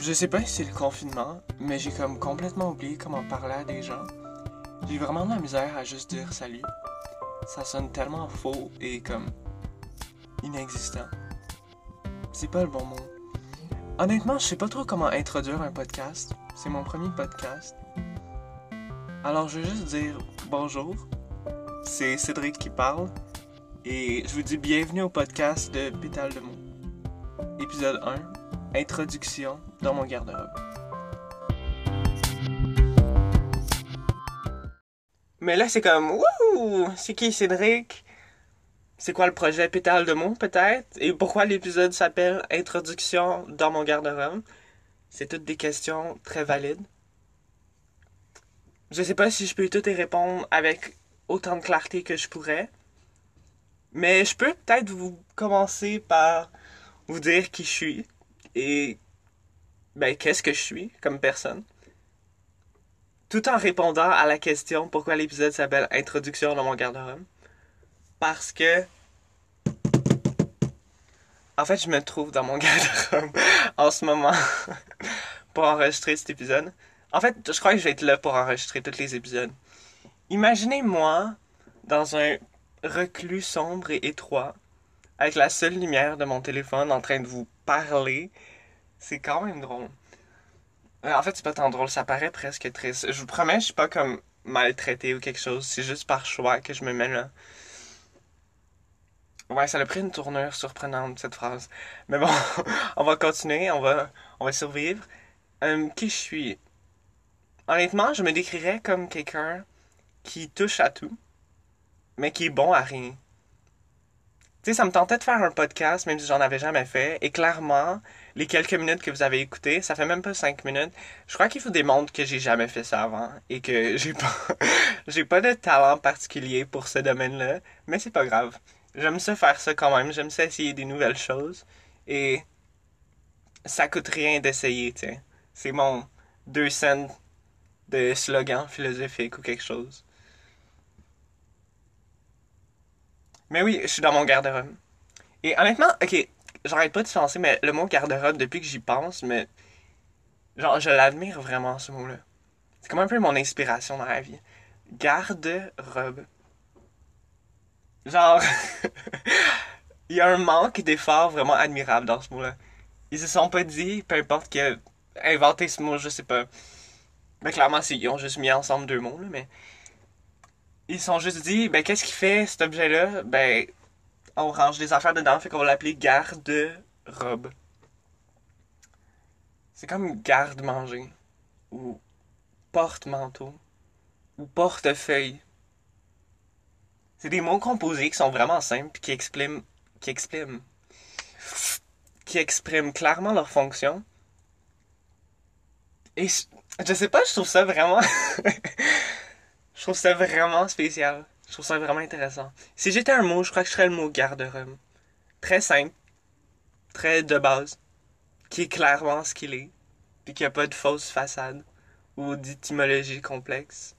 Je sais pas si c'est le confinement, mais j'ai comme complètement oublié comment parler à des gens. J'ai vraiment de la misère à juste dire salut. Ça sonne tellement faux et comme inexistant. C'est pas le bon mot. Honnêtement, je sais pas trop comment introduire un podcast. C'est mon premier podcast. Alors je vais juste dire bonjour. C'est Cédric qui parle. Et je vous dis bienvenue au podcast de Pétale de mots. Épisode 1. Introduction dans mon garde-robe. Mais là, c'est comme, wouh! C'est qui Cédric? C'est quoi le projet Pétale de mots, peut-être? Et pourquoi l'épisode s'appelle Introduction dans mon garde-robe? C'est toutes des questions très valides. Je sais pas si je peux toutes y répondre avec autant de clarté que je pourrais. Mais je peux peut-être vous commencer par vous dire qui je suis et ben qu'est-ce que je suis comme personne? Tout en répondant à la question pourquoi l'épisode s'appelle Introduction dans mon garde-robe? Parce que en fait, je me trouve dans mon garde-robe en ce moment pour enregistrer cet épisode. En fait, je crois que je vais être là pour enregistrer tous les épisodes. Imaginez-moi dans un reclus sombre et étroit, avec la seule lumière de mon téléphone en train de vous parler. C'est quand même drôle. Euh, En fait, c'est pas tant drôle, ça paraît presque triste. Je vous promets, je suis pas comme maltraité ou quelque chose. C'est juste par choix que je me mets là. Ouais, ça a pris une tournure surprenante, cette phrase. Mais bon, on va continuer, on va, survivre. Euh, qui je suis? Honnêtement, je me décrirais comme quelqu'un qui touche à tout, mais qui est bon à rien. Tu sais, ça me tentait de faire un podcast, même si j'en avais jamais fait, et clairement, les quelques minutes que vous avez écoutées, ça fait même pas cinq minutes. Je crois qu'il faut démontrer que j'ai jamais fait ça avant, et que j'ai pas, j'ai pas de talent particulier pour ce domaine-là, mais c'est pas grave. J'aime ça faire ça quand même, j'aime ça essayer des nouvelles choses, et ça coûte rien d'essayer, tu. C'est mon deux cents de slogan philosophique ou quelque chose. Mais oui, je suis dans mon garde-robe. Et honnêtement, ok, j'arrête pas de penser, mais le mot garde-robe, depuis que j'y pense, mais. Genre, je l'admire vraiment, ce mot-là. C'est comme un peu mon inspiration dans la vie. Garde-robe. Genre. Il y a un manque d'effort vraiment admirable dans ce mot-là. Ils se sont pas dit, peu importe qui a inventé ce mot, je sais pas. Mais clairement, c'est- ils ont juste mis ensemble deux mots, là, mais. Ils sont juste dit, ben, qu'est-ce qui fait cet objet-là? Ben, on range des affaires dedans, fait qu'on va l'appeler garde-robe. C'est comme garde-manger, ou porte-manteau, ou portefeuille. C'est des mots composés qui sont vraiment simples, qui expriment, qui expriment, qui expriment clairement leur fonction. Et je je sais pas, je trouve ça vraiment. je trouve ça vraiment spécial. Je trouve ça vraiment intéressant. Si j'étais un mot, je crois que je serais le mot garde-robe. Très simple, très de base, qui est clairement ce qu'il est, puis qui a pas de fausse façade ou d'étymologie complexe.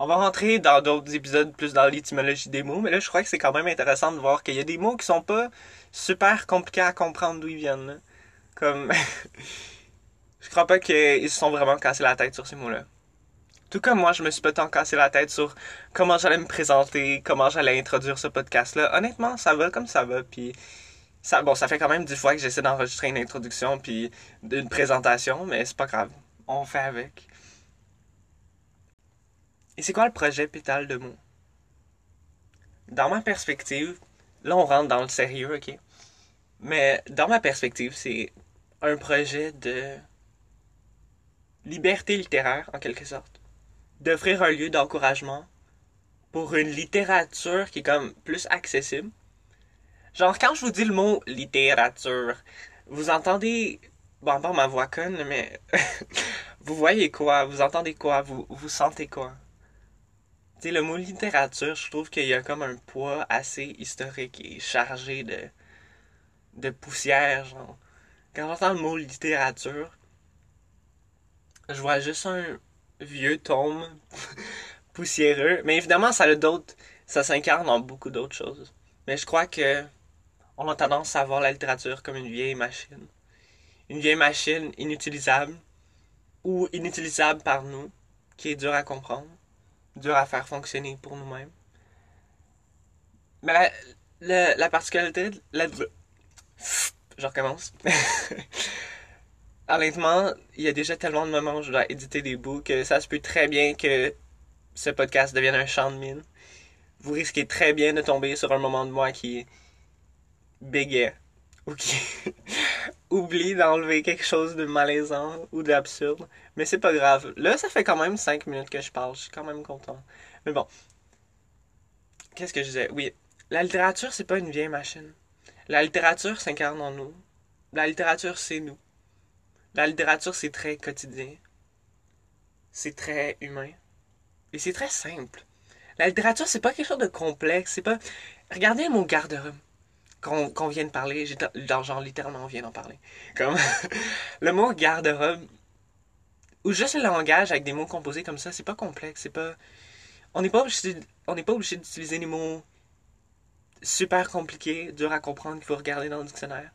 On va rentrer dans d'autres épisodes plus dans l'étymologie des mots, mais là je crois que c'est quand même intéressant de voir qu'il y a des mots qui sont pas super compliqués à comprendre d'où ils viennent. Comme je crois pas qu'ils se sont vraiment cassé la tête sur ces mots-là. Tout comme moi, je me suis pas tant cassé la tête sur comment j'allais me présenter, comment j'allais introduire ce podcast-là. Honnêtement, ça va comme ça va, puis ça, bon, ça fait quand même dix fois que j'essaie d'enregistrer une introduction puis une présentation, mais c'est pas grave. On fait avec. Et c'est quoi le projet Pétale de mots? Dans ma perspective, là on rentre dans le sérieux, ok? Mais dans ma perspective, c'est un projet de liberté littéraire, en quelque sorte. D'offrir un lieu d'encouragement pour une littérature qui est comme plus accessible. Genre, quand je vous dis le mot littérature, vous entendez, bon, pas ma voix conne, mais vous voyez quoi, vous entendez quoi, vous, vous sentez quoi? Tu sais, le mot littérature, je trouve qu'il y a comme un poids assez historique et chargé de, de poussière, genre. Quand j'entends le mot littérature, je vois juste un vieux tome poussiéreux. Mais évidemment, ça a d'autres. Ça s'incarne en beaucoup d'autres choses. Mais je crois que on a tendance à voir la littérature comme une vieille machine. une vieille machine inutilisable ou inutilisable par nous, qui est dur à comprendre, dur à faire fonctionner pour nous-mêmes. Mais la, la, particularité, la, je recommence. Honnêtement, il y a déjà tellement de moments où je dois éditer des bouts que ça se peut très bien que ce podcast devienne un champ de mine. Vous risquez très bien de tomber sur un moment de moi qui bégait ou qui oublie d'enlever quelque chose de malaisant ou d'absurde. Mais c'est pas grave. Là, ça fait quand même 5 minutes que je parle. Je suis quand même content. Mais bon. Qu'est-ce que je disais? Oui. La littérature, c'est pas une vieille machine. La littérature s'incarne en nous. La littérature, c'est nous. La littérature, c'est très quotidien. C'est très humain. Et c'est très simple. La littérature, c'est pas quelque chose de complexe. C'est pas. Regardez mon garde-robe qu'on vient de parler. Genre, littéralement, on vient d'en parler. Comme. le mot garde-robe. Ou juste le langage avec des mots composés comme ça, c'est pas complexe. C'est pas. On n'est pas obligé. On n'est pas obligé d'utiliser des mots super compliqués, durs à comprendre, qu'il faut regarder dans le dictionnaire.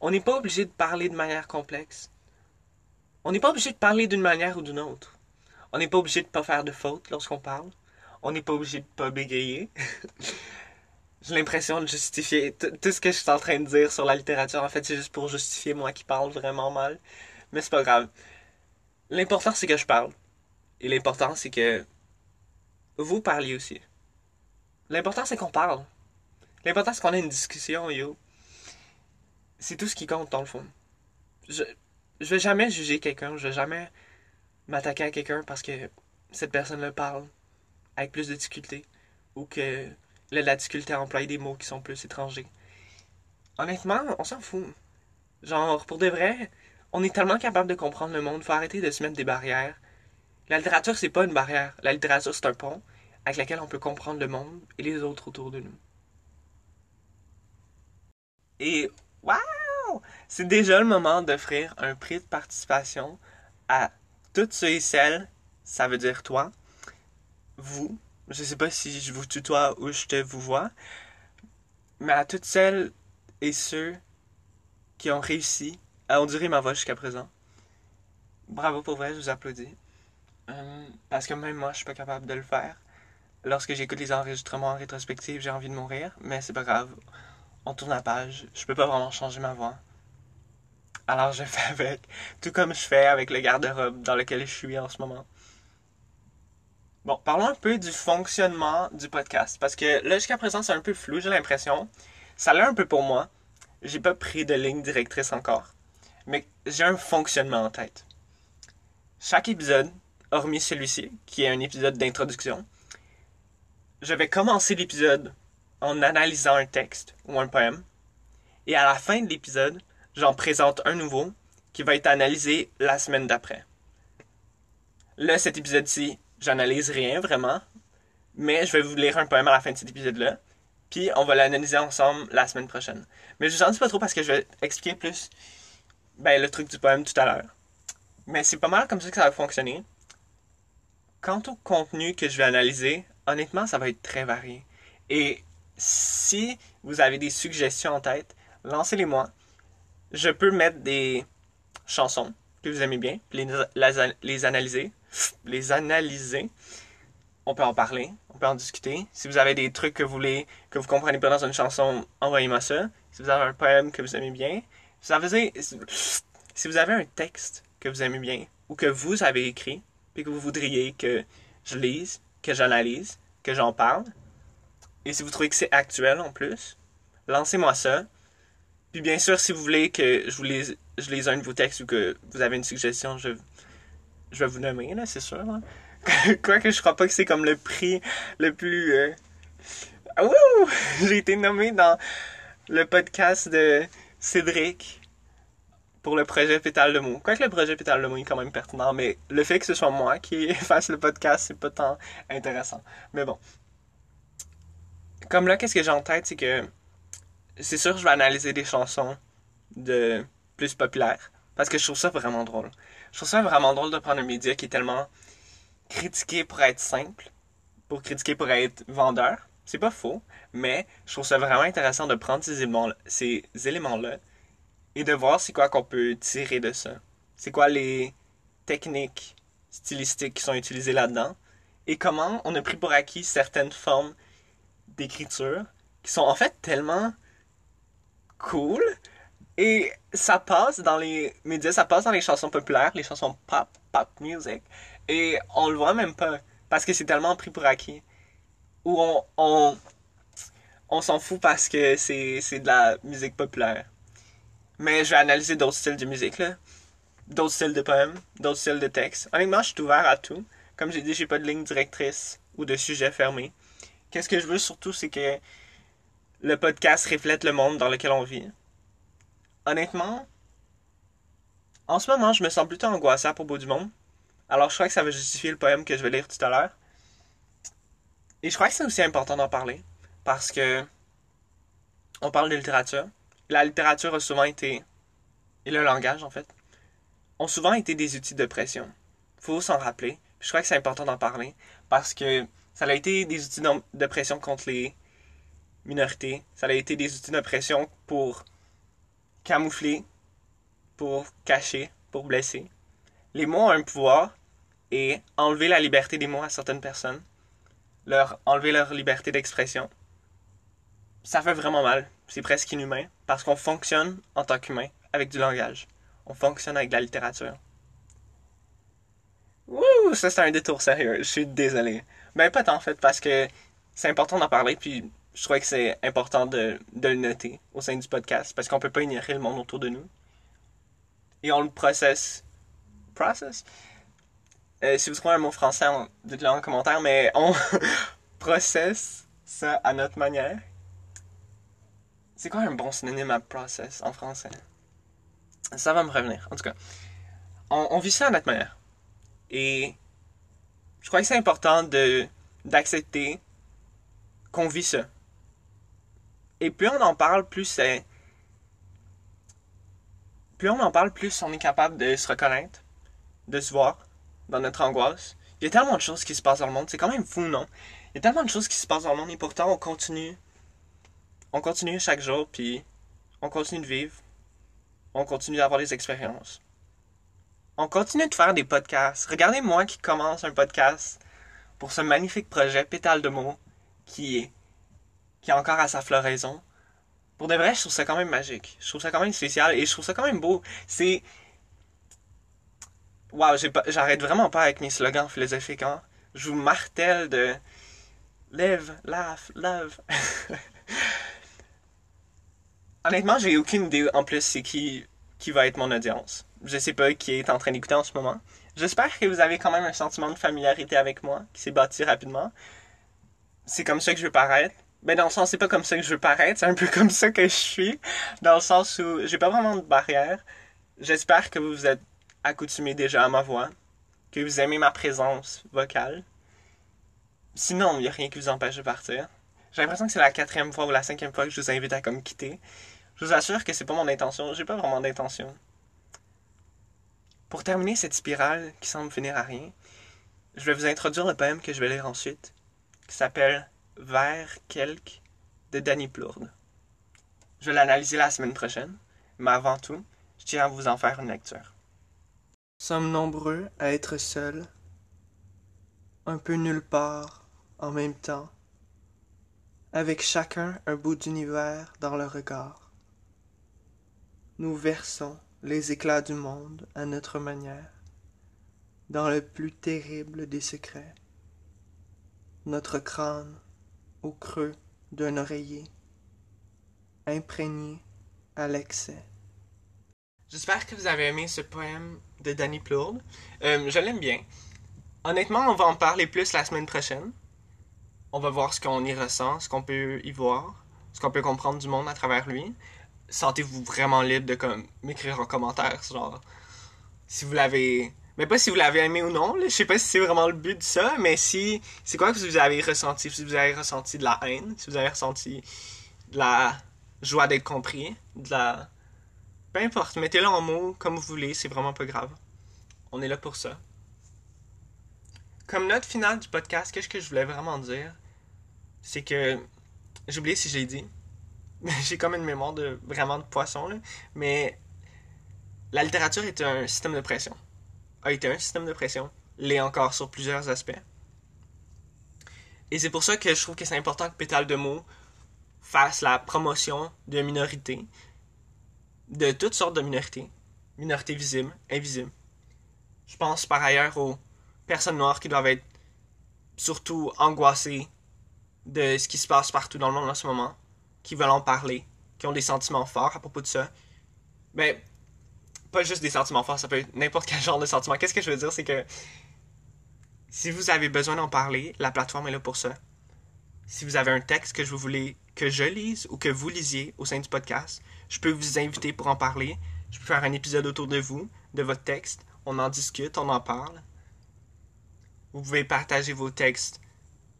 On n'est pas obligé de parler de manière complexe. On n'est pas obligé de parler d'une manière ou d'une autre. On n'est pas obligé de pas faire de fautes lorsqu'on parle. On n'est pas obligé de pas bégayer. J'ai l'impression de justifier tout ce que je suis en train de dire sur la littérature. En fait, c'est juste pour justifier moi qui parle vraiment mal. Mais c'est pas grave. L'important, c'est que je parle. Et l'important, c'est que vous parliez aussi. L'important, c'est qu'on parle. L'important, c'est qu'on ait une discussion, yo. C'est tout ce qui compte, dans le fond. Je, je vais jamais juger quelqu'un. Je vais jamais m'attaquer à quelqu'un parce que cette personne le parle avec plus de difficulté ou que la difficulté à employer des mots qui sont plus étrangers. Honnêtement, on s'en fout. Genre, pour de vrai, on est tellement capable de comprendre le monde, faut arrêter de se mettre des barrières. La littérature, c'est pas une barrière. La littérature, c'est un pont avec lequel on peut comprendre le monde et les autres autour de nous. Et, C'est déjà le moment d'offrir un prix de participation à toutes ceux et celles, ça veut dire toi, vous, je sais pas si je vous tutoie ou je te vois, mais à toutes celles et ceux qui ont réussi à endurer ma voix jusqu'à présent. Bravo pour vrai, je vous applaudis. Euh, parce que même moi, je suis pas capable de le faire. Lorsque j'écoute les enregistrements en rétrospective, j'ai envie de mourir, mais c'est pas grave. On tourne la page. Je peux pas vraiment changer ma voix. Alors je fais avec, tout comme je fais avec le garde-robe dans lequel je suis en ce moment. Bon, parlons un peu du fonctionnement du podcast. Parce que là, jusqu'à présent, c'est un peu flou, j'ai l'impression. Ça l'est un peu pour moi. J'ai pas pris de ligne directrice encore. Mais j'ai un fonctionnement en tête. Chaque épisode, hormis celui-ci, qui est un épisode d'introduction, je vais commencer l'épisode en analysant un texte ou un poème. Et à la fin de l'épisode, j'en présente un nouveau qui va être analysé la semaine d'après. Là, cet épisode-ci, j'analyse rien vraiment, mais je vais vous lire un poème à la fin de cet épisode-là. Puis on va l'analyser ensemble la semaine prochaine. Mais je vous en dis pas trop parce que je vais expliquer plus ben, le truc du poème tout à l'heure. Mais c'est pas mal comme ça que ça va fonctionner. Quant au contenu que je vais analyser, honnêtement, ça va être très varié. Et si vous avez des suggestions en tête, lancez-les-moi. Je peux mettre des chansons que vous aimez bien, les, les analyser les analyser. On peut en parler, on peut en discuter. Si vous avez des trucs que vous voulez, que vous comprenez pas dans une chanson, envoyez-moi ça. Si vous avez un poème que vous aimez bien, si vous avez, si vous avez un texte que vous aimez bien ou que vous avez écrit, puis que vous voudriez que je lise, que j'analyse, que j'en parle, et si vous trouvez que c'est actuel en plus, lancez-moi ça. Puis bien sûr, si vous voulez que je vous lise, je lise un de vos textes ou que vous avez une suggestion, je, je vais vous nommer, là, c'est sûr. Quoique je crois pas que c'est comme le prix le plus. Euh... J'ai été nommé dans le podcast de Cédric pour le projet Pétale de mots. Quoique le projet Pétale de mots est quand même pertinent, mais le fait que ce soit moi qui fasse le podcast, c'est pas tant intéressant. Mais bon. Comme là, qu'est-ce que j'ai en tête, c'est que c'est sûr je vais analyser des chansons de plus populaires parce que je trouve ça vraiment drôle. Je trouve ça vraiment drôle de prendre un média qui est tellement critiqué pour être simple, pour critiquer pour être vendeur. C'est pas faux, mais je trouve ça vraiment intéressant de prendre ces éléments-là, ces éléments-là et de voir c'est quoi qu'on peut tirer de ça. C'est quoi les techniques stylistiques qui sont utilisées là-dedans et comment on a pris pour acquis certaines formes d'écriture qui sont en fait tellement cool et ça passe dans les médias, ça passe dans les chansons populaires, les chansons pop, pop music et on le voit même pas parce que c'est tellement pris pour acquis ou on, on, on s'en fout parce que c'est, c'est de la musique populaire. Mais je vais analyser d'autres styles de musique, là. D'autres styles de poèmes, d'autres styles de textes. Honnêtement, je suis ouvert à tout. Comme j'ai dit, j'ai pas de ligne directrice ou de sujet fermé. Qu'est-ce que je veux surtout, c'est que le podcast reflète le monde dans lequel on vit. Honnêtement, en ce moment, je me sens plutôt angoissé à propos du monde. Alors, je crois que ça va justifier le poème que je vais lire tout à l'heure. Et je crois que c'est aussi important d'en parler. Parce que on parle de littérature. La littérature a souvent été, et le langage en fait, ont souvent été des outils de pression. Faut s'en rappeler. Je crois que c'est important d'en parler parce que ça a été des outils de pression contre les minorités. Ça a été des outils de pression pour camoufler, pour cacher, pour blesser. Les mots ont un pouvoir et enlever la liberté des mots à certaines personnes, leur enlever leur liberté d'expression, ça fait vraiment mal. C'est presque inhumain. Parce qu'on fonctionne en tant qu'humain avec du langage. On fonctionne avec de la littérature. Wouh, ça c'est un détour sérieux. Je suis désolé. Ben pas tant en fait parce que c'est important d'en parler puis je trouvais que c'est important de, de, le noter au sein du podcast parce qu'on peut pas ignorer le monde autour de nous. Et on le processe. Process? Euh, si vous trouvez un mot français, dites-le en commentaire, mais on processe ça à notre manière. C'est quoi un bon synonyme à process en français? Ça va me revenir. En tout cas, on, vit ça à notre manière. Et je crois que c'est important de d'accepter qu'on vit ça. Et plus on en parle, plus c'est. Plus on en parle, plus on est capable de se reconnaître, de se voir dans notre angoisse. Il y a tellement de choses qui se passent dans le monde, c'est quand même fou, non? Il y a tellement de choses qui se passent dans le monde et pourtant on continue on continue chaque jour, puis on continue de vivre. On continue d'avoir des expériences. On continue de faire des podcasts. Regardez moi qui commence un podcast pour ce magnifique projet Pétale de mots qui est, qui est encore à sa floraison. Pour de vrai, je trouve ça quand même magique. Je trouve ça quand même spécial et je trouve ça quand même beau. C'est. Waouh, j'arrête vraiment pas avec mes slogans philosophiques. Hein? Je vous martèle de. Live, laugh, love. Honnêtement, j'ai aucune idée en plus c'est qui va être mon audience. Je sais pas qui est en train d'écouter en ce moment. J'espère que vous avez quand même un sentiment de familiarité avec moi qui s'est bâti rapidement. C'est comme ça que je veux paraître. Ben dans le sens c'est pas comme ça que je veux paraître, c'est un peu comme ça que je suis dans le sens où j'ai pas vraiment de barrière. J'espère que vous vous êtes accoutumé déjà à ma voix, que vous aimez ma présence vocale. Sinon, il n'y a rien qui vous empêche de partir. J'ai l'impression que c'est la quatrième fois ou la cinquième fois que je vous invite à comme quitter. Je vous assure que c'est pas mon intention. J'ai pas vraiment d'intention. Pour terminer cette spirale qui semble finir à rien, je vais vous introduire le poème que je vais lire ensuite, qui s'appelle Vers quelque de Danny Plourde. Je vais l'analyser la semaine prochaine, mais avant tout, je tiens à vous en faire une lecture. Sommes nombreux à être seuls, un peu nulle part, en même temps, avec chacun un bout d'univers dans le regard. Nous versons les éclats du monde à notre manière, dans le plus terrible des secrets. Notre crâne au creux d'un oreiller, imprégné à l'excès. J'espère que vous avez aimé ce poème de Danny Plourde. Euh, je l'aime bien. Honnêtement, on va en parler plus la semaine prochaine on va voir ce qu'on y ressent, ce qu'on peut y voir, ce qu'on peut comprendre du monde à travers lui. Sentez-vous vraiment libre de m'écrire en commentaire, genre si vous l'avez mais pas si vous l'avez aimé ou non, là. je sais pas si c'est vraiment le but de ça, mais si c'est quoi que vous avez ressenti, si vous avez ressenti de la haine, si vous avez ressenti de la joie d'être compris, de la peu importe, mettez-le en mots comme vous voulez, c'est vraiment pas grave. On est là pour ça. Comme note finale du podcast, qu'est-ce que je voulais vraiment dire? c'est que j'ai oublié si j'ai dit. j'ai comme une mémoire de vraiment de poisson, là. Mais la littérature est un système de pression. A été un système de pression. L'est encore sur plusieurs aspects. Et c'est pour ça que je trouve que c'est important que Pétale de mots fasse la promotion de minorités, de toutes sortes de minorités, minorités visibles, invisibles. Je pense par ailleurs aux personnes noires qui doivent être surtout angoissées de ce qui se passe partout dans le monde en ce moment, qui veulent en parler, qui ont des sentiments forts à propos de ça. Mais ben, pas juste des sentiments forts, ça peut être n'importe quel genre de sentiment. Qu'est-ce que je veux dire, c'est que si vous avez besoin d'en parler, la plateforme est là pour ça. Si vous avez un texte que je voulais que je lise ou que vous lisiez au sein du podcast, je peux vous inviter pour en parler. Je peux faire un épisode autour de vous, de votre texte. On en discute, on en parle. Vous pouvez partager vos textes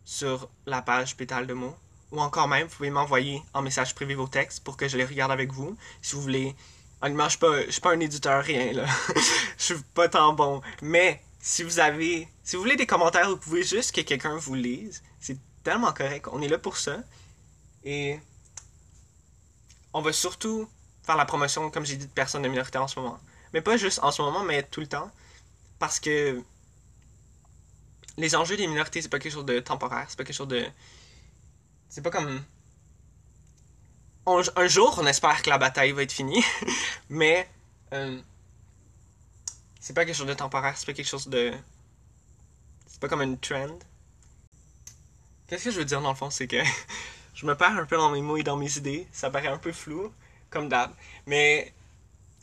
sur la page Pétale de mots. Ou encore même, vous pouvez m'envoyer en message privé vos textes pour que je les regarde avec vous. Si vous voulez Honnêtement, je suis pas, je suis pas un éditeur, rien, là. je suis pas tant bon. Mais, si vous avez, si vous voulez des commentaires, vous pouvez juste que quelqu'un vous lise. C'est tellement correct. On est là pour ça. Et, on va surtout faire la promotion, comme j'ai dit, de personnes de minorité en ce moment. Mais pas juste en ce moment, mais tout le temps. Parce que, les enjeux des minorités, c'est pas quelque chose de temporaire. C'est pas quelque chose de, c'est pas comme un jour, on espère que la bataille va être finie, mais euh, c'est pas quelque chose de temporaire, c'est pas quelque chose de. C'est pas comme une trend. Qu'est-ce que je veux dire dans le fond, c'est que je me perds un peu dans mes mots et dans mes idées, ça paraît un peu flou, comme d'hab, mais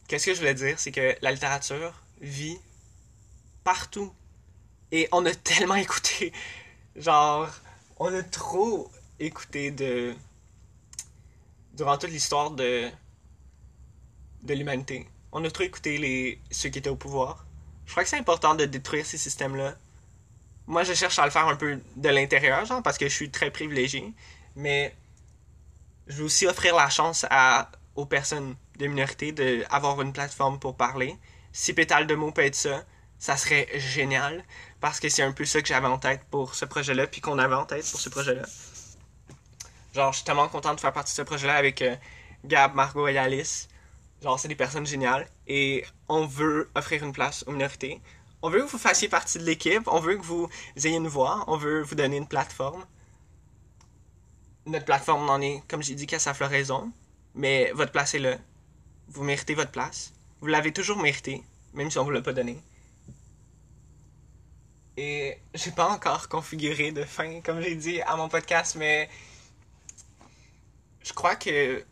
qu'est-ce que je voulais dire, c'est que la littérature vit partout. Et on a tellement écouté, genre, on a trop écouté de durant toute l'histoire de, de l'humanité. On a trop écouté les, ceux qui étaient au pouvoir. Je crois que c'est important de détruire ces systèmes-là. Moi, je cherche à le faire un peu de l'intérieur, genre, parce que je suis très privilégié. Mais je veux aussi offrir la chance à, aux personnes de minorité d'avoir une plateforme pour parler. Si Pétale de mots peut être ça, ça serait génial. Parce que c'est un peu ça que j'avais en tête pour ce projet-là, puis qu'on avait en tête pour ce projet-là. Genre, je suis tellement content de faire partie de ce projet-là avec euh, Gab, Margot et Alice. Genre, c'est des personnes géniales. Et on veut offrir une place aux minorités. On veut que vous fassiez partie de l'équipe. On veut que vous ayez une voix. On veut vous donner une plateforme. Notre plateforme n'en est, comme j'ai dit, qu'à sa floraison. Mais votre place est là. Vous méritez votre place. Vous l'avez toujours mérité, même si on vous l'a pas donné. Et j'ai pas encore configuré de fin, comme j'ai dit, à mon podcast, mais je crois que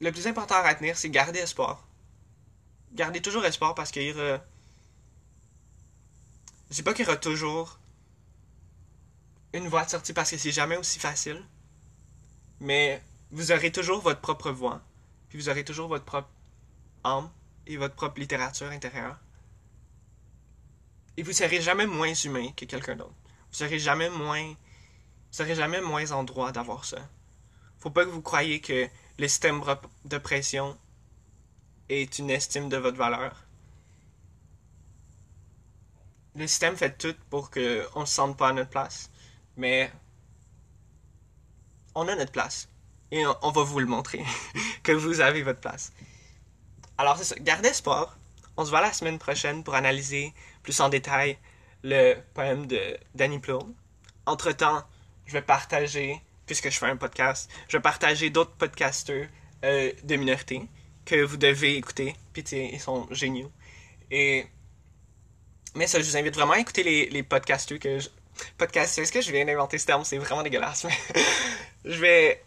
le plus important à retenir, c'est garder espoir. Garder toujours espoir parce qu'il y aura. Je sais pas qu'il y aura toujours une voie de sortie parce que c'est jamais aussi facile. Mais vous aurez toujours votre propre voix. Puis vous aurez toujours votre propre âme et votre propre littérature intérieure. Et vous serez jamais moins humain que quelqu'un d'autre. Vous serez jamais moins vous serez jamais moins en droit d'avoir ça. Faut pas que vous croyiez que le système de pression est une estime de votre valeur. Le système fait tout pour qu'on ne se sente pas à notre place. Mais on a notre place. Et on, va vous le montrer. que vous avez votre place. Alors c'est ça. Gardez espoir. On se voit la semaine prochaine pour analyser plus en détail le poème de Danny Plourde. Entre-temps, je vais partager, puisque je fais un podcast, je vais partager d'autres podcasters euh, de minorité que vous devez écouter. Pitié, ils sont géniaux. Et. Mais ça, je vous invite vraiment à écouter les, les podcasters que je. Podcasters, est-ce que je viens d'inventer ce terme? C'est vraiment dégueulasse, je vais.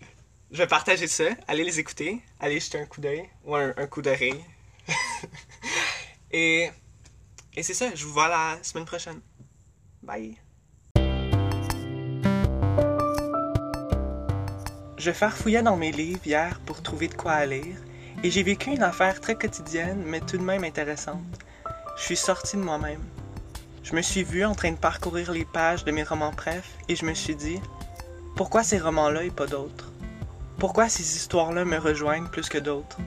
Je vais partager ça. Allez les écouter. Allez jeter un coup d'œil. Ou un, un coup d'oreille. et. Et c'est ça. Je vous vois la semaine prochaine. Bye. Je farfouillais dans mes livres hier pour trouver de quoi lire, et j'ai vécu une affaire très quotidienne, mais tout de même intéressante. Je suis sorti de moi-même. Je me suis vu en train de parcourir les pages de mes romans préf, et je me suis dit, pourquoi ces romans-là et pas d'autres? Pourquoi ces histoires-là me rejoignent plus que d'autres?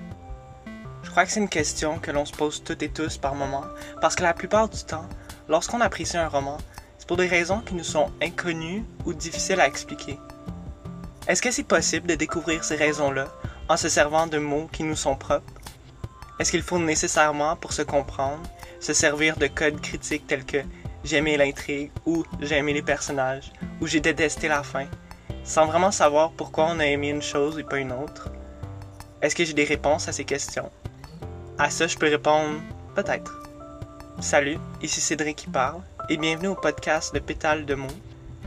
Je crois que c'est une question que l'on se pose toutes et tous par moment, parce que la plupart du temps, lorsqu'on apprécie un roman, c'est pour des raisons qui nous sont inconnues ou difficiles à expliquer. Est-ce que c'est possible de découvrir ces raisons-là en se servant de mots qui nous sont propres? Est-ce qu'il faut nécessairement, pour se comprendre, se servir de codes critiques tels que j'ai aimé l'intrigue ou j'ai aimé les personnages ou j'ai détesté la fin, sans vraiment savoir pourquoi on a aimé une chose et pas une autre? Est-ce que j'ai des réponses à ces questions? À ça, je peux répondre peut-être. Salut, ici Cédric qui parle et bienvenue au podcast de Pétale de mots,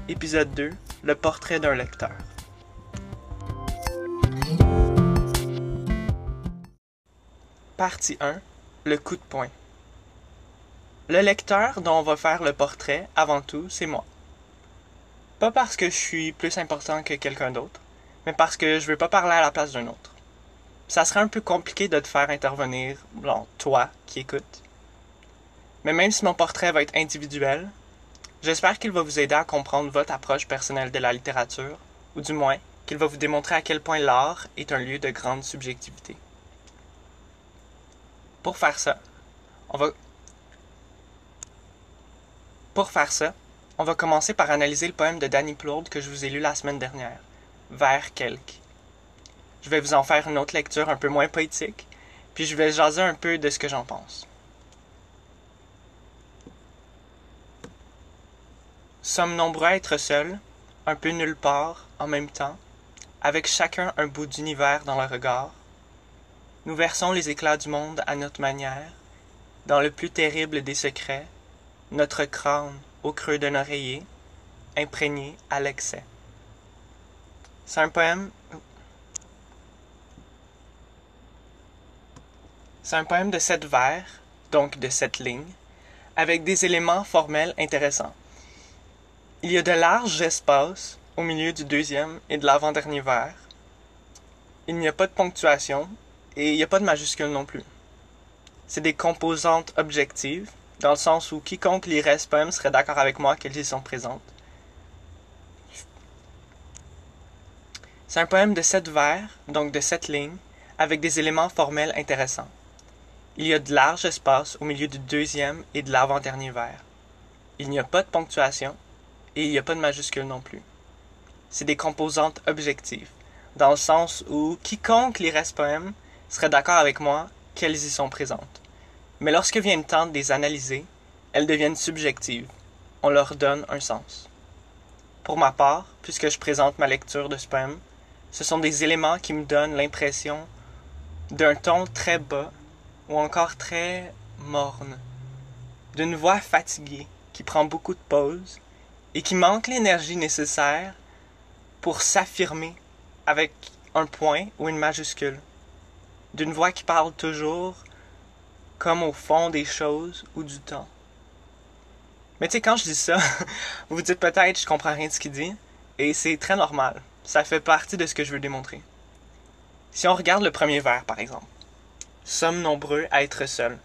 épisode 2, le portrait d'un lecteur. Partie 1 Le coup de poing. Le lecteur dont on va faire le portrait, avant tout, c'est moi. Pas parce que je suis plus important que quelqu'un d'autre, mais parce que je veux pas parler à la place d'un autre. Ça serait un peu compliqué de te faire intervenir, bon, toi qui écoutes. Mais même si mon portrait va être individuel, j'espère qu'il va vous aider à comprendre votre approche personnelle de la littérature, ou du moins qu'il va vous démontrer à quel point l'art est un lieu de grande subjectivité. Pour faire ça, on va Pour faire ça, on va commencer par analyser le poème de Danny Plourde que je vous ai lu la semaine dernière, Vers quelque. Je vais vous en faire une autre lecture un peu moins poétique, puis je vais jaser un peu de ce que j'en pense. Sommes nombreux à être seuls, un peu nulle part, en même temps, avec chacun un bout d'univers dans le regard, nous versons les éclats du monde à notre manière, dans le plus terrible des secrets, notre crâne au creux d'un oreiller, imprégné à l'excès. C'est un poème. C'est un poème de sept vers, donc de sept lignes, avec des éléments formels intéressants. Il y a de larges espaces au milieu du deuxième et de l'avant-dernier vers. Il n'y a pas de ponctuation, et il n'y a pas de majuscule non plus. C'est des composantes objectives, dans le sens où quiconque lirait ce poème serait d'accord avec moi qu'elles y sont présentes. C'est un poème de sept vers, donc de sept lignes, avec des éléments formels intéressants. Il y a de larges espaces au milieu du deuxième et de l'avant-dernier vers. Il n'y a pas de ponctuation et il n'y a pas de majuscule non plus. C'est des composantes objectives, dans le sens où quiconque lirait ce poème seraient d'accord avec moi qu'elles y sont présentes. Mais lorsque vient le temps de les analyser, elles deviennent subjectives. On leur donne un sens. Pour ma part, puisque je présente ma lecture de ce poème, ce sont des éléments qui me donnent l'impression d'un ton très bas ou encore très morne, d'une voix fatiguée qui prend beaucoup de pauses et qui manque l'énergie nécessaire pour s'affirmer avec un point ou une majuscule d'une voix qui parle toujours comme au fond des choses ou du temps. Mais tu sais, quand je dis ça, vous vous dites peut-être je comprends rien de ce qu'il dit, et c'est très normal. Ça fait partie de ce que je veux démontrer. Si on regarde le premier vers, par exemple. Sommes nombreux à être seuls.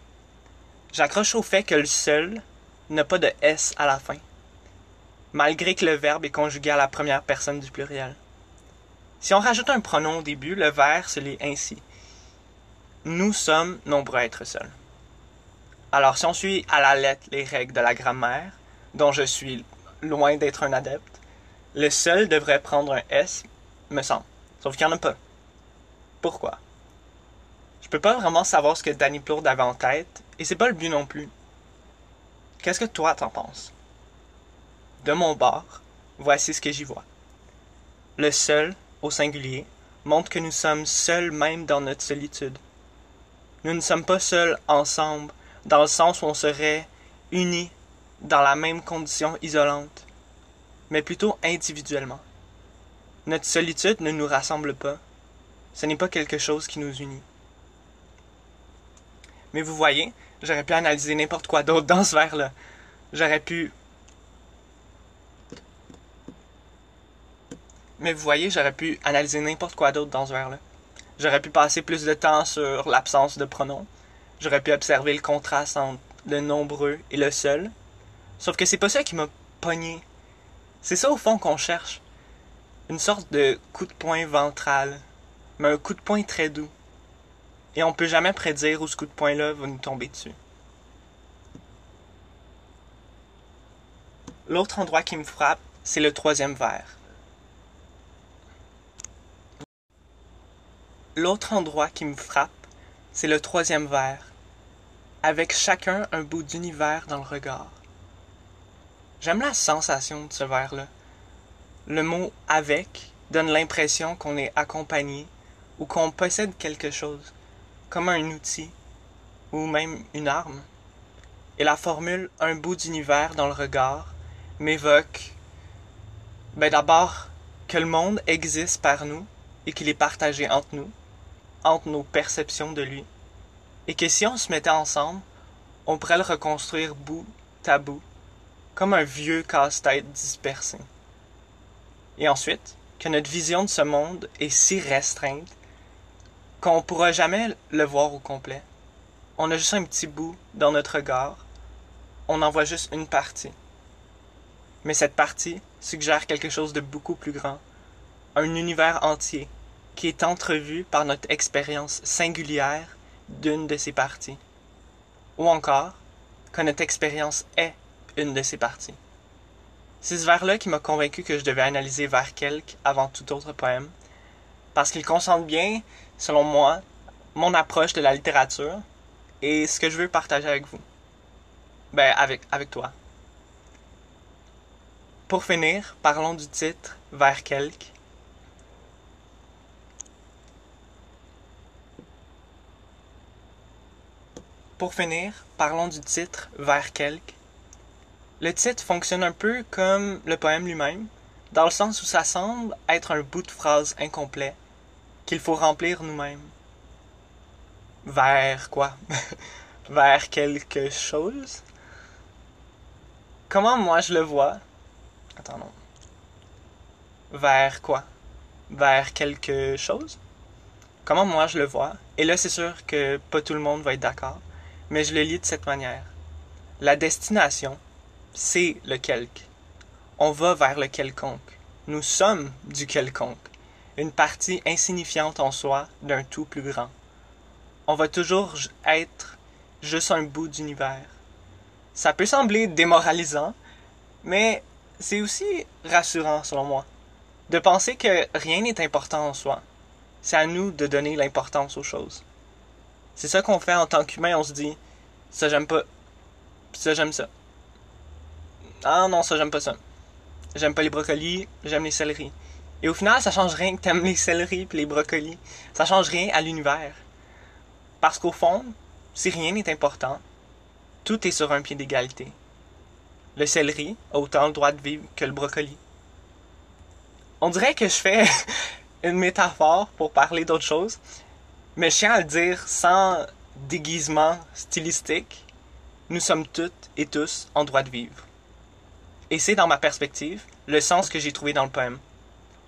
J'accroche au fait que le seul n'a pas de S à la fin, malgré que le verbe est conjugué à la première personne du pluriel. Si on rajoute un pronom au début, le vers se lit ainsi nous sommes nombreux à être seuls. Alors, si on suit à la lettre les règles de la grammaire, dont je suis loin d'être un adepte, le seul devrait prendre un S, me semble. Sauf qu'il n'y en a pas. Pourquoi? Je peux pas vraiment savoir ce que Danny Plourde avait en tête, et c'est pas le but non plus. Qu'est-ce que toi t'en penses? De mon bord, voici ce que j'y vois. Le seul, au singulier, montre que nous sommes seuls même dans notre solitude. Nous ne sommes pas seuls ensemble, dans le sens où on serait unis dans la même condition isolante, mais plutôt individuellement. Notre solitude ne nous rassemble pas, ce n'est pas quelque chose qui nous unit. Mais vous voyez, j'aurais pu analyser n'importe quoi d'autre dans ce verre-là. J'aurais pu... Mais vous voyez, j'aurais pu analyser n'importe quoi d'autre dans ce verre-là. J'aurais pu passer plus de temps sur l'absence de pronoms. J'aurais pu observer le contraste entre le nombreux et le seul. Sauf que c'est pas ça qui m'a pogné. C'est ça au fond qu'on cherche. Une sorte de coup de poing ventral. Mais un coup de poing très doux. Et on peut jamais prédire où ce coup de poing-là va nous tomber dessus. L'autre endroit qui me frappe, c'est le troisième vers. L'autre endroit qui me frappe, c'est le troisième vers, avec chacun un bout d'univers dans le regard. J'aime la sensation de ce vers-là. Le mot avec donne l'impression qu'on est accompagné ou qu'on possède quelque chose, comme un outil ou même une arme. Et la formule un bout d'univers dans le regard m'évoque ben d'abord que le monde existe par nous et qu'il est partagé entre nous, entre nos perceptions de lui, et que si on se mettait ensemble, on pourrait le reconstruire bout à bout, comme un vieux casse-tête dispersé. Et ensuite, que notre vision de ce monde est si restreinte qu'on ne pourra jamais le voir au complet. On a juste un petit bout dans notre regard, on en voit juste une partie. Mais cette partie suggère quelque chose de beaucoup plus grand, un univers entier, qui est entrevu par notre expérience singulière d'une de ces parties. Ou encore, que notre expérience est une de ces parties. C'est ce vers-là qui m'a convaincu que je devais analyser vers quelque avant tout autre poème, parce qu'il concentre bien, selon moi, mon approche de la littérature et ce que je veux partager avec vous. Ben, avec, avec toi. Pour finir, parlons du titre Vers quelque. Pour finir, parlons du titre Vers quelque. Le titre fonctionne un peu comme le poème lui-même, dans le sens où ça semble être un bout de phrase incomplet qu'il faut remplir nous-mêmes. Vers quoi? Vers quelque chose? Comment moi je le vois? Attends. Vers quoi? Vers quelque chose? Comment moi je le vois? Et là, c'est sûr que pas tout le monde va être d'accord, mais je le lis de cette manière. La destination, c'est le quelque. On va vers le quelconque. Nous sommes du quelconque, une partie insignifiante en soi d'un tout plus grand. On va toujours être juste un bout d'univers. Ça peut sembler démoralisant, mais c'est aussi rassurant selon moi, de penser que rien n'est important en soi. C'est à nous de donner l'importance aux choses. C'est ça qu'on fait en tant qu'humain, on se dit, ça j'aime pas, ça j'aime ça. Ah non, ça j'aime pas ça. J'aime pas les brocolis, j'aime les céleris. Et au final, ça change rien que t'aimes les céleris et les brocolis. Ça change rien à l'univers. Parce qu'au fond, si rien n'est important, tout est sur un pied d'égalité. Le céleri a autant le droit de vivre que le brocoli. On dirait que je fais une métaphore pour parler d'autre chose, mais je tiens à le dire sans déguisement stylistique, nous sommes toutes et tous en droit de vivre. Et c'est dans ma perspective le sens que j'ai trouvé dans le poème.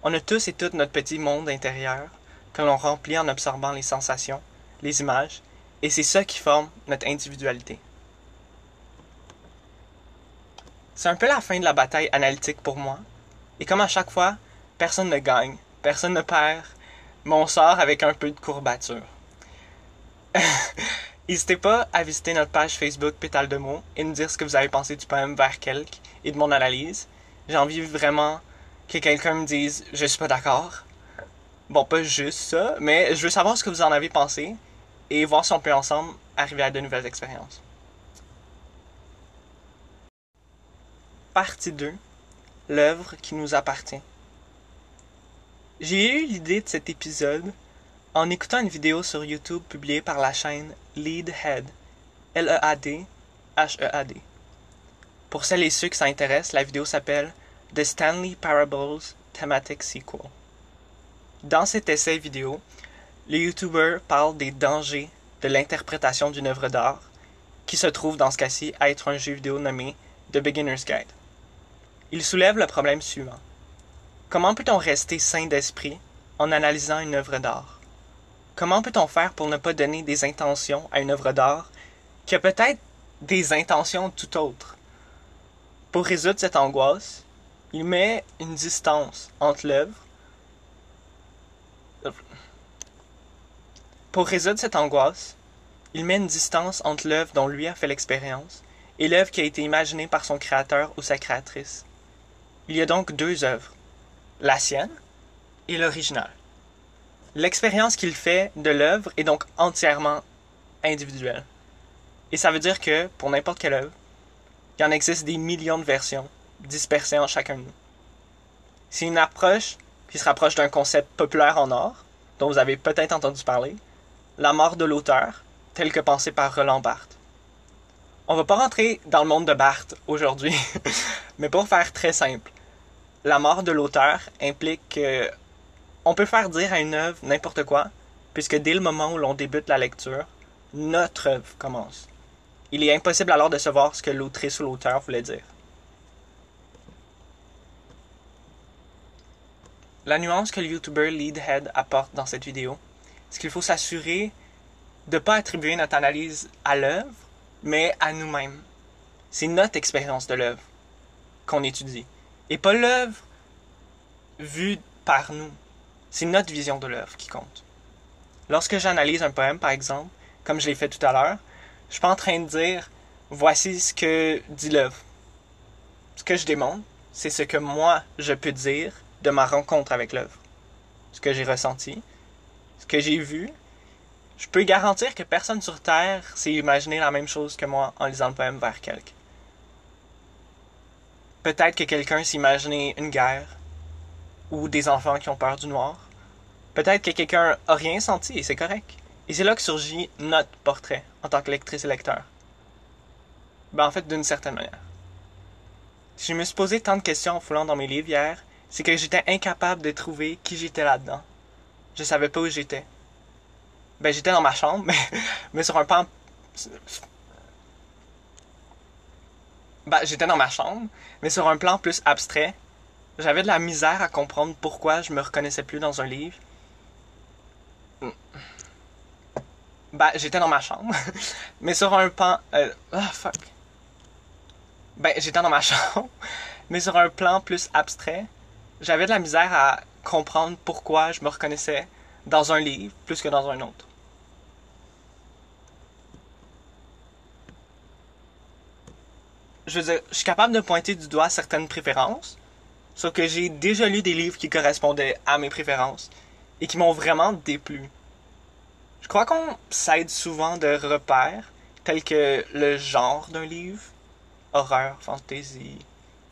On a tous et toutes notre petit monde intérieur que l'on remplit en absorbant les sensations, les images, et c'est ça qui forme notre individualité. C'est un peu la fin de la bataille analytique pour moi, et comme à chaque fois, personne ne gagne, personne ne perd, mais on sort avec un peu de courbature. N'hésitez pas à visiter notre page Facebook Pétale de mots et nous dire ce que vous avez pensé du poème Vers quelque et de mon analyse. J'ai envie vraiment que quelqu'un me dise je suis pas d'accord. Bon, pas juste ça, mais je veux savoir ce que vous en avez pensé et voir si on peut ensemble arriver à de nouvelles expériences. Partie 2 L'œuvre qui nous appartient. J'ai eu l'idée de cet épisode en écoutant une vidéo sur YouTube publiée par la chaîne Leadhead, L-E-A-D, H-E-A-D. Pour celles et ceux qui s'intéressent, la vidéo s'appelle The Stanley Parables Thematic Sequel. Dans cet essai vidéo, le YouTuber parle des dangers de l'interprétation d'une œuvre d'art, qui se trouve dans ce cas-ci à être un jeu vidéo nommé The Beginner's Guide. Il soulève le problème suivant. Comment peut-on rester sain d'esprit en analysant une œuvre d'art? Comment peut-on faire pour ne pas donner des intentions à une œuvre d'art qui a peut-être des intentions tout autres? Pour résoudre cette angoisse, il met une distance entre l'œuvre. Pour résoudre cette angoisse, il met une distance entre l'œuvre dont lui a fait l'expérience et l'œuvre qui a été imaginée par son créateur ou sa créatrice. Il y a donc deux œuvres, la sienne et l'original. L'expérience qu'il fait de l'œuvre est donc entièrement individuelle. Et ça veut dire que, pour n'importe quelle œuvre, il en existe des millions de versions dispersées en chacun de nous. C'est une approche qui se rapproche d'un concept populaire en art, dont vous avez peut-être entendu parler, la mort de l'auteur, tel que pensé par Roland Barthes. On va pas rentrer dans le monde de Barthes aujourd'hui, mais pour faire très simple, la mort de l'auteur implique que on peut faire dire à une œuvre n'importe quoi, puisque dès le moment où l'on débute la lecture, notre œuvre commence. Il est impossible alors de savoir ce que l'autrice ou l'auteur voulait dire. La nuance que le YouTuber Leadhead apporte dans cette vidéo, c'est qu'il faut s'assurer de ne pas attribuer notre analyse à l'œuvre, mais à nous-mêmes. C'est notre expérience de l'œuvre qu'on étudie, et pas l'œuvre vue par nous. C'est notre vision de l'œuvre qui compte. Lorsque j'analyse un poème, par exemple, comme je l'ai fait tout à l'heure, je suis pas en train de dire voici ce que dit l'œuvre. Ce que je démontre, c'est ce que moi je peux dire de ma rencontre avec l'œuvre. Ce que j'ai ressenti, ce que j'ai vu. Je peux garantir que personne sur Terre s'est imaginé la même chose que moi en lisant le poème vers quelque. Peut-être que quelqu'un imaginé une guerre ou des enfants qui ont peur du noir. Peut-être que quelqu'un a rien senti et c'est correct. Et c'est là que surgit notre portrait en tant que lectrice et lecteur. Ben, en fait, d'une certaine manière. Si je me suis posé tant de questions en foulant dans mes livres hier, c'est que j'étais incapable de trouver qui j'étais là-dedans. Je savais pas où j'étais. Ben, j'étais dans ma chambre, mais, mais sur un plan. Ben, j'étais dans ma chambre, mais sur un plan plus abstrait. J'avais de la misère à comprendre pourquoi je me reconnaissais plus dans un livre Ben, j'étais dans ma chambre. mais sur un. Euh, ah, fuck. Ben, j'étais dans ma chambre. Mais sur un plan plus abstrait, j'avais de la misère à comprendre pourquoi je me reconnaissais dans un livre plus que dans un autre. Je veux dire, je suis capable de pointer du doigt certaines préférences, sauf que j'ai déjà lu des livres qui correspondaient à mes préférences et qui m'ont vraiment déplu. Je crois qu'on s'aide souvent de repères tels que le genre d'un livre, horreur, fantasy,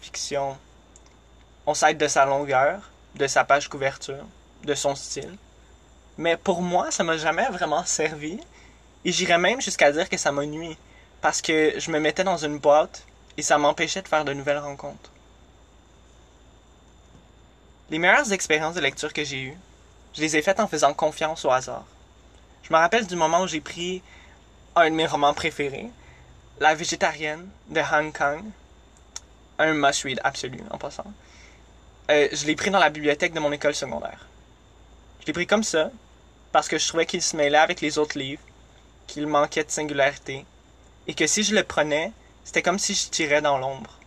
fiction. On s'aide de sa longueur, de sa page couverture, de son style. Mais pour moi, ça m'a jamais vraiment servi. Et j'irais même jusqu'à dire que ça m'a nuit. Parce que je me mettais dans une boîte et ça m'empêchait de faire de nouvelles rencontres. Les meilleures expériences de lecture que j'ai eues, je les ai faites en faisant confiance au hasard. Je me rappelle du moment où j'ai pris un de mes romans préférés, La végétarienne de Han Kang. Un must-read absolu, en passant. Euh, je l'ai pris dans la bibliothèque de mon école secondaire. Je l'ai pris comme ça, parce que je trouvais qu'il se mêlait avec les autres livres, qu'il manquait de singularité, et que si je le prenais, c'était comme si je tirais dans l'ombre.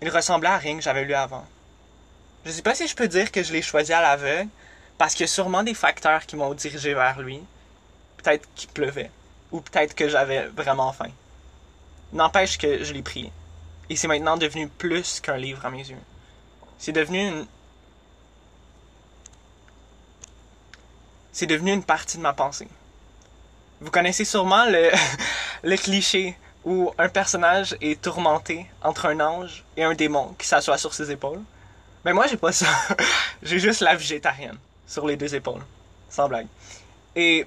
Il ressemblait à rien que j'avais lu avant. Je sais pas si je peux dire que je l'ai choisi à l'aveugle, parce qu'il y a sûrement des facteurs qui m'ont dirigé vers lui. Peut-être qu'il pleuvait. Ou peut-être que j'avais vraiment faim. N'empêche que je l'ai pris. Et c'est maintenant devenu plus qu'un livre à mes yeux. C'est devenu une. C'est devenu une partie de ma pensée. Vous connaissez sûrement le, le cliché où un personnage est tourmenté entre un ange et un démon qui s'assoit sur ses épaules. Mais moi, j'ai pas ça. j'ai juste la végétarienne sur les deux épaules. Sans blague. Et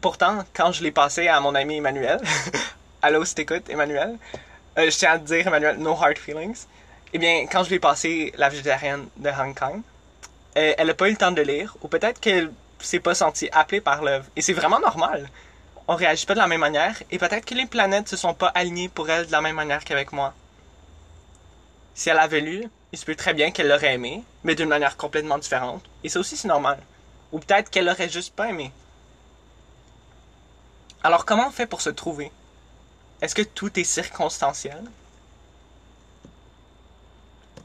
pourtant, quand je l'ai passé à mon ami Emmanuel, allô si t'écoutes Emmanuel, euh, je tiens à te dire Emmanuel, no hard feelings. Eh bien, quand je lui ai passé La végétarienne de Hong Kong, euh, elle n'a pas eu le temps de lire, ou peut-être qu'elle s'est pas sentie appelée par l'œuvre. Et c'est vraiment normal. On réagit pas de la même manière, et peut-être que les planètes se sont pas alignées pour elle de la même manière qu'avec moi. Si elle avait lu, il se peut très bien qu'elle l'aurait aimé, mais d'une manière complètement différente. Et ça aussi, c'est normal. Ou peut-être qu'elle l'aurait juste pas aimé. Alors, comment on fait pour se trouver? Est-ce que tout est circonstanciel?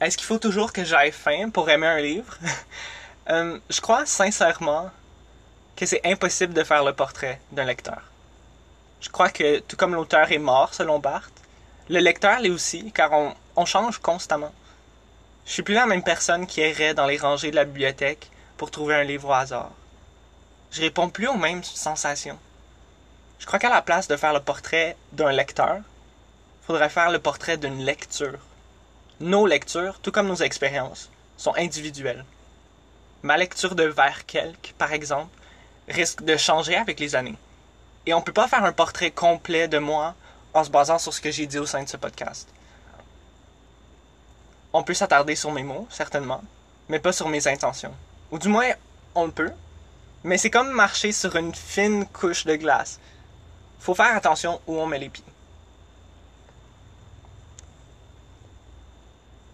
Est-ce qu'il faut toujours que j'aille faim pour aimer un livre? Euh, Je crois sincèrement que c'est impossible de faire le portrait d'un lecteur. Je crois que, tout comme l'auteur est mort, selon Barthes, le lecteur l'est aussi, car on change constamment. Je suis plus la même personne qui errait dans les rangées de la bibliothèque pour trouver un livre au hasard. Je réponds plus aux mêmes sensations. Je crois qu'à la place de faire le portrait d'un lecteur, faudrait faire le portrait d'une lecture. Nos lectures, tout comme nos expériences, sont individuelles. Ma lecture de vers quelque, par exemple, risque de changer avec les années. Et on peut pas faire un portrait complet de moi en se basant sur ce que j'ai dit au sein de ce podcast. On peut s'attarder sur mes mots, certainement, mais pas sur mes intentions. Ou du moins, on le peut, mais c'est comme marcher sur une fine couche de glace. Faut faire attention où on met les pieds.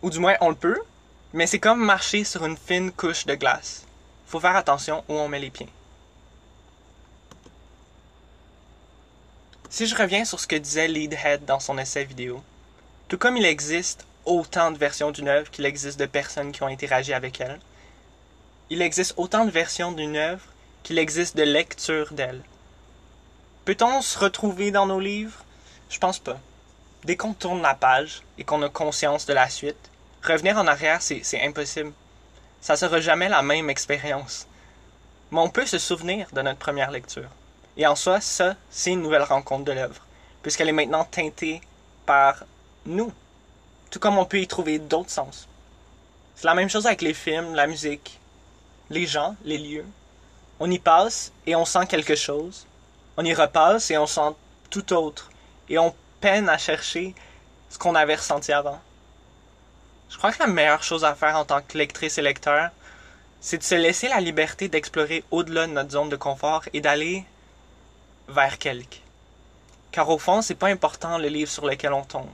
Ou du moins, on le peut, mais c'est comme marcher sur une fine couche de glace. Faut faire attention où on met les pieds. Si je reviens sur ce que disait Leadhead dans son essai vidéo, tout comme il existe autant de versions d'une œuvre qu'il existe de personnes qui ont interagi avec elle, il existe autant de versions d'une œuvre qu'il existe de lectures d'elle. Peut-on se retrouver dans nos livres? Je pense pas. Dès qu'on tourne la page et qu'on a conscience de la suite, revenir en arrière, c'est impossible. Ça sera jamais la même expérience. Mais on peut se souvenir de notre première lecture. Et en soi, ça, c'est une nouvelle rencontre de l'œuvre, puisqu'elle est maintenant teintée par nous, tout comme on peut y trouver d'autres sens. C'est la même chose avec les films, la musique, les gens, les lieux. On y passe et on sent quelque chose. On y repasse et on sent tout autre. Et on peine à chercher ce qu'on avait ressenti avant. Je crois que la meilleure chose à faire en tant que lectrice et lecteur, c'est de se laisser la liberté d'explorer au-delà de notre zone de confort et d'aller vers quelque. Car au fond, c'est pas important le livre sur lequel on tombe.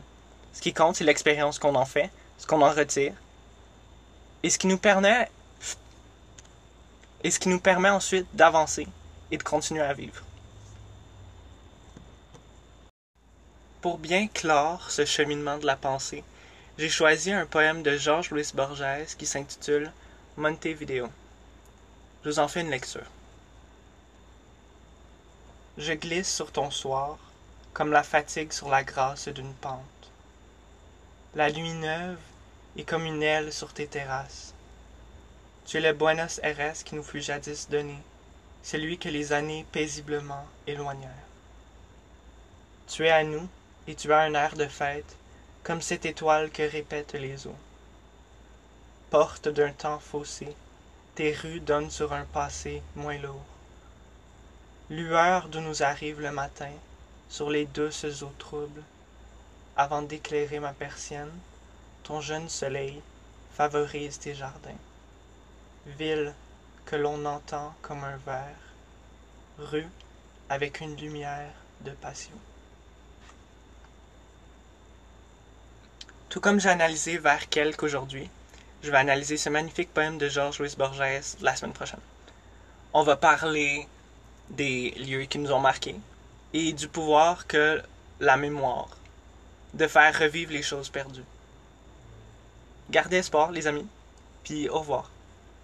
Ce qui compte, c'est l'expérience qu'on en fait, ce qu'on en retire, et ce qui nous permet et ce qui nous permet ensuite d'avancer et de continuer à vivre. Pour bien clore ce cheminement de la pensée, j'ai choisi un poème de Georges Louis Borges qui s'intitule Montevideo. Je vous en fais une lecture. Je glisse sur ton soir, comme la fatigue sur la grâce d'une pente. La nuit neuve est comme une aile sur tes terrasses. Tu es le Buenos Aires qui nous fut jadis donné, celui que les années paisiblement éloignèrent. Tu es à nous, et tu as un air de fête, comme cette étoile que répètent les eaux. Porte d'un temps faussé, tes rues donnent sur un passé moins lourd. Lueur d'où nous arrive le matin, sur les douces eaux troubles, avant d'éclairer ma persienne, ton jeune soleil favorise tes jardins. Ville que l'on entend comme un verre, rue avec une lumière de passion. Tout comme j'ai analysé vers quelque aujourd'hui, je vais analyser ce magnifique poème de Georges Louis Borges la semaine prochaine. On va parler des lieux qui nous ont marqués et du pouvoir que la mémoire de faire revivre les choses perdues. Gardez espoir, les amis, puis au revoir.